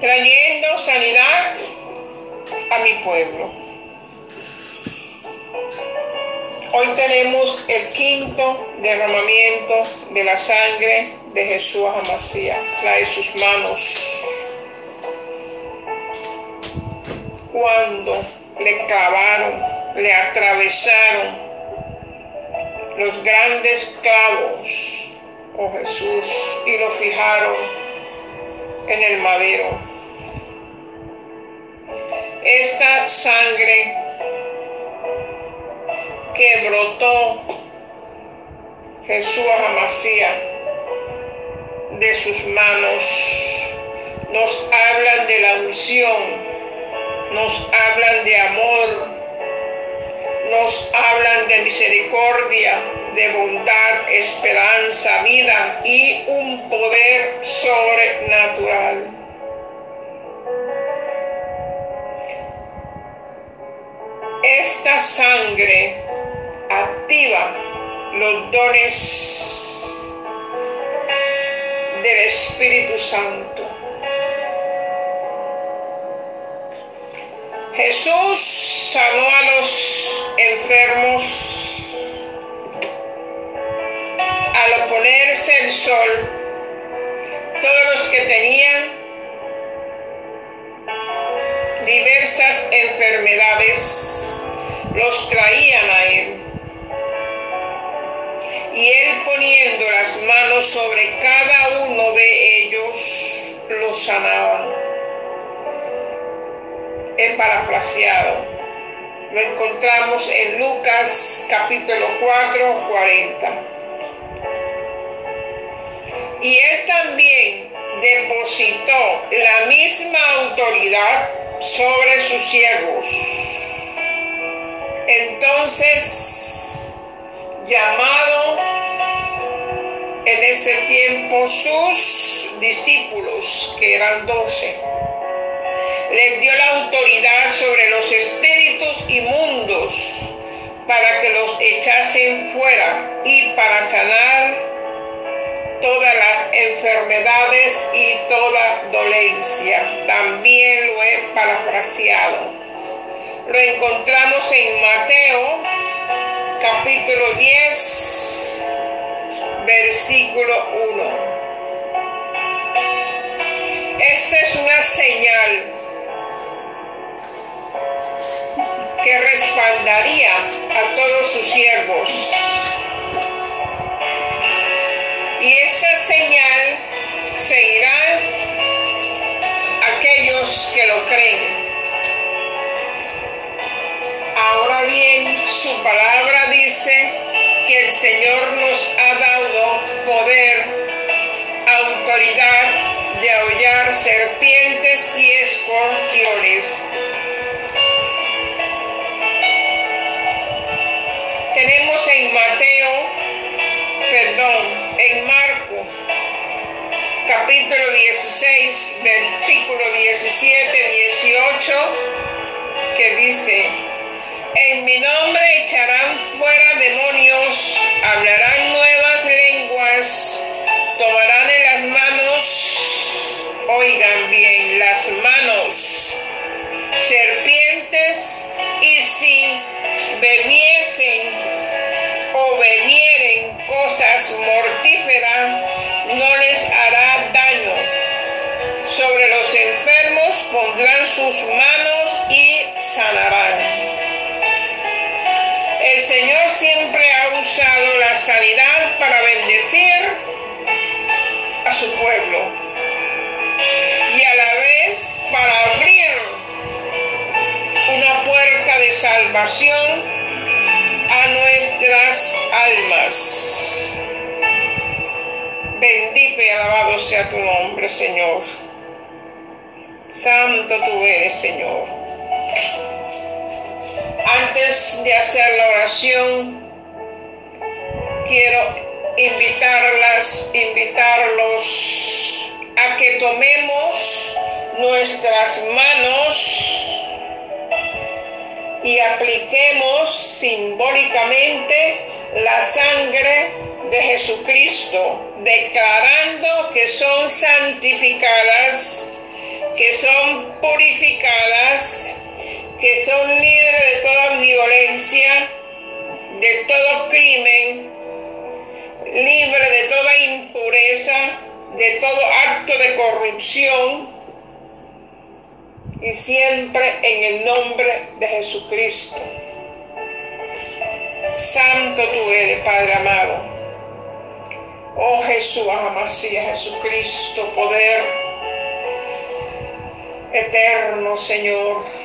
trayendo sanidad a mi pueblo. Hoy tenemos el quinto derramamiento de la sangre de Jesús Amasía, la de sus manos. Cuando le clavaron, le atravesaron los grandes clavos, oh Jesús, y lo fijaron en el madero. Esta sangre que brotó Jesús Amasía de sus manos nos hablan de la unción, nos hablan de amor, nos hablan de misericordia, de bondad, esperanza, vida y un poder sobrenatural. Esta sangre activa los dones del Espíritu Santo. Jesús sanó a los enfermos al oponerse el sol. Todos los que tenían diversas enfermedades los traían a él. Y él poniendo las manos sobre cada uno de ellos los sanaba he parafraseado. Lo encontramos en Lucas capítulo 4, 40. Y él también depositó la misma autoridad sobre sus siervos. Entonces, llamado en ese tiempo sus discípulos, que eran doce, les dio la autoridad sobre los espíritus inmundos para que los echasen fuera y para sanar todas las enfermedades y toda dolencia. También lo he parafraseado. Lo encontramos en Mateo capítulo 10, versículo 1. Esta es una señal que respaldaría a todos sus siervos. Y esta señal seguirá aquellos que lo creen. Ahora bien, su palabra dice que el Señor nos ha dado poder, autoridad de aullar serpientes y escorpiones. Tenemos en Mateo, perdón, en Marco, capítulo 16, versículo 17, 18, que dice, en mi nombre echarán fuera demonios, hablarán nuevas lenguas, tomarán en las manos, oigan bien, las manos, serpientes, y si bebiesen o bebieren cosas mortíferas, no les hará daño. Sobre los enfermos pondrán sus manos y sanarán. El Señor siempre ha usado la sanidad para bendecir a su pueblo y a la vez para abrir una puerta de salvación a nuestras almas. Bendito y alabado sea tu nombre, Señor. Santo tú eres, Señor. Antes de hacer la oración, quiero invitarlas, invitarlos a que tomemos nuestras manos y apliquemos simbólicamente la sangre de Jesucristo, declarando que son santificadas, que son purificadas, que son libres de toda violencia, de todo crimen, libre de toda impureza, de todo acto de corrupción, y siempre en el nombre de Jesucristo. Santo tú eres, Padre amado. Oh Jesús, Amasía, Jesucristo, poder eterno, Señor.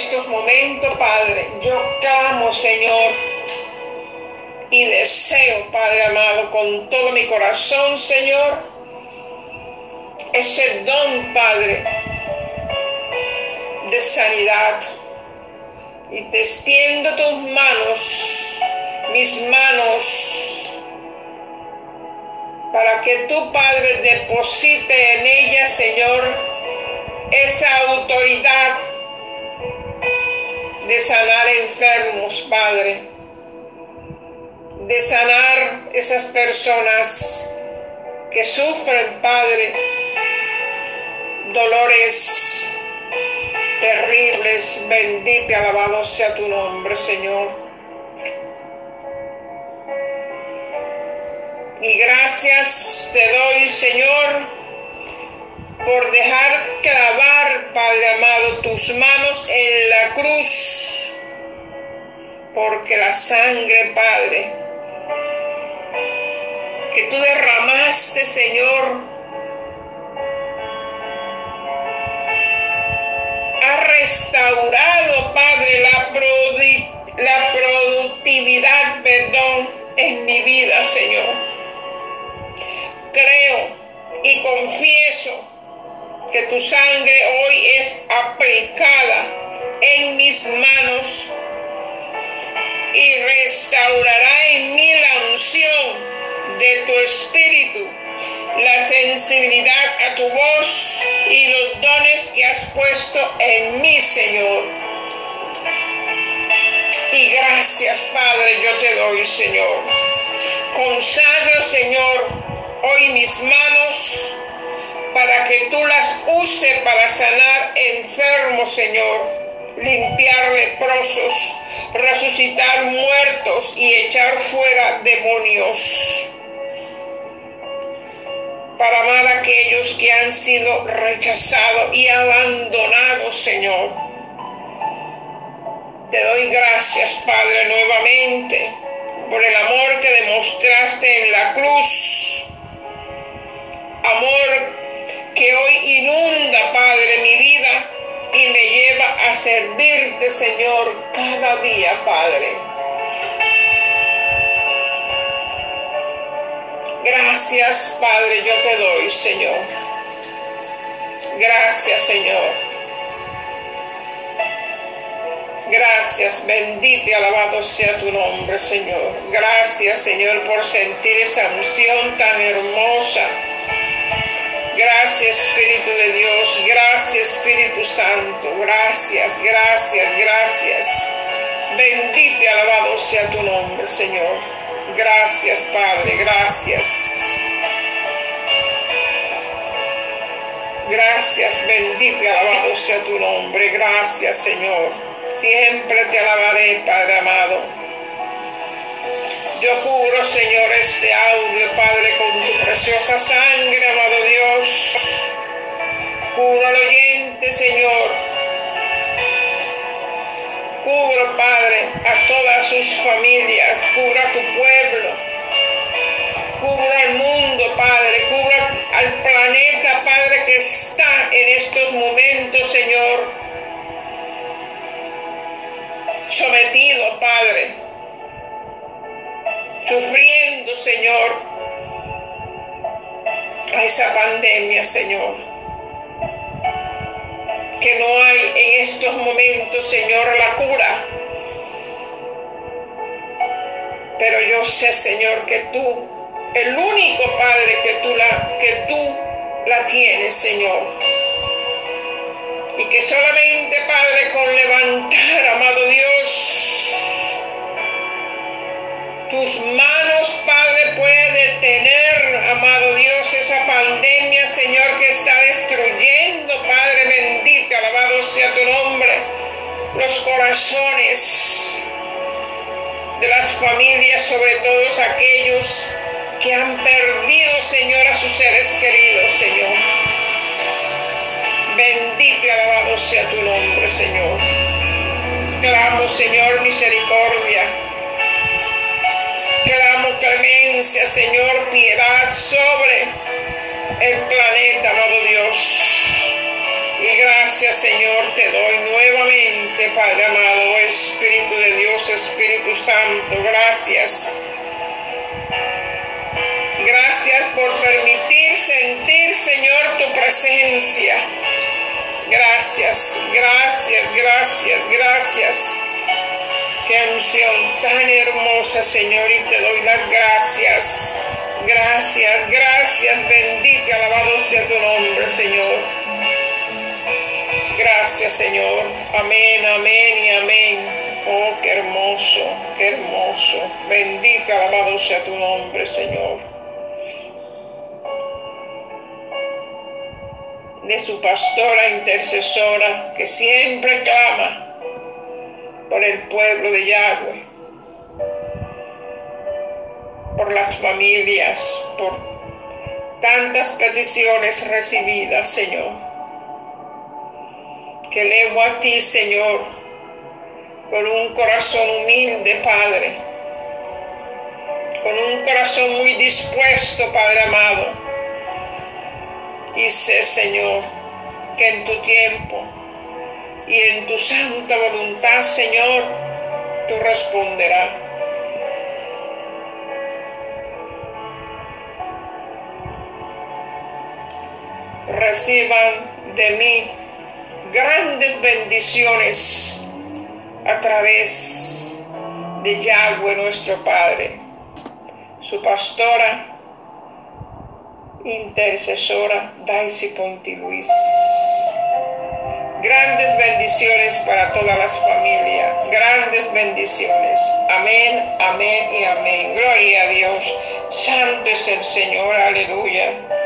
Estos momentos, Padre, yo clamo, Señor, y deseo, Padre amado, con todo mi corazón, Señor, ese don, Padre, de sanidad. Y te extiendo tus manos, mis manos, para que tu Padre deposite en ella, Señor, esa autoridad de sanar enfermos, Padre, de sanar esas personas que sufren, Padre, dolores terribles. Bendito y alabado sea tu nombre, Señor. Y gracias te doy, Señor, por dejar clavar, Padre amado, tus manos en la cruz. Porque la sangre, Padre, que tú derramaste, Señor, restaurado, Padre, la, la productividad, perdón, en mi vida, Señor. Creo y confieso que tu sangre hoy es aplicada en mis manos y restaurará en mí la unción de tu espíritu la sensibilidad a tu voz y los dones que has puesto en mí, Señor. Y gracias, Padre, yo te doy, Señor. Consagro, Señor, hoy mis manos para que tú las uses para sanar enfermos, Señor, limpiar leprosos, resucitar muertos y echar fuera demonios para amar a aquellos que han sido rechazados y abandonados, Señor. Te doy gracias, Padre, nuevamente por el amor que demostraste en la cruz. Amor que hoy inunda, Padre, mi vida y me lleva a servirte, Señor, cada día, Padre. Gracias, Padre, yo te doy, Señor. Gracias, Señor. Gracias, bendito y alabado sea tu nombre, Señor. Gracias, Señor, por sentir esa unción tan hermosa. Gracias, Espíritu de Dios. Gracias, Espíritu Santo. Gracias, gracias, gracias. Bendito y alabado sea tu nombre, Señor. Gracias, Padre, gracias. Gracias, bendito y alabado sea tu nombre. Gracias, Señor. Siempre te alabaré, Padre amado. Yo cubro, Señor, este audio, Padre, con tu preciosa sangre, amado Dios. Cubro al oyente, Señor. Cubra, Padre, a todas sus familias, cubra tu pueblo, cubra el mundo, Padre, cubra al planeta, Padre, que está en estos momentos, Señor, sometido, Padre, sufriendo, Señor, a esa pandemia, Señor que no hay en estos momentos, Señor, la cura. Pero yo sé, Señor, que tú, el único Padre que tú la, que tú la tienes, Señor. Y que solamente, Padre, con levantar, amado Dios, tus manos, Padre, puede tener, amado Dios, esa pandemia, Señor, que está destruyendo, Padre bendito, alabado sea tu nombre, los corazones de las familias, sobre todos aquellos que han perdido, Señor, a sus seres queridos, Señor. Bendito y alabado sea tu nombre, Señor. Clamo, Señor, misericordia. Clemencia, Señor, piedad sobre el planeta, amado Dios. Y gracias, Señor, te doy nuevamente, Padre amado, Espíritu de Dios, Espíritu Santo, gracias. Gracias por permitir sentir, Señor, tu presencia. Gracias, gracias, gracias, gracias. Qué unción tan hermosa, Señor, y te doy las gracias. Gracias, gracias, bendito alabado sea tu nombre, Señor. Gracias, Señor. Amén, amén y amén. Oh, qué hermoso, qué hermoso. Bendito alabado sea tu nombre, Señor. De su pastora intercesora que siempre clama por el pueblo de Yahweh, por las familias, por tantas peticiones recibidas, Señor. Que elevo a ti, Señor, con un corazón humilde, Padre, con un corazón muy dispuesto, Padre amado. Y sé, Señor, que en tu tiempo y en tu santa voluntad, Señor, tú responderás. Reciban de mí grandes bendiciones a través de Yahweh nuestro Padre, su pastora, intercesora Daisy Ponti Luis. Grandes bendiciones para todas las familias. Grandes bendiciones. Amén, amén y amén. Gloria a Dios. Santo es el Señor. Aleluya.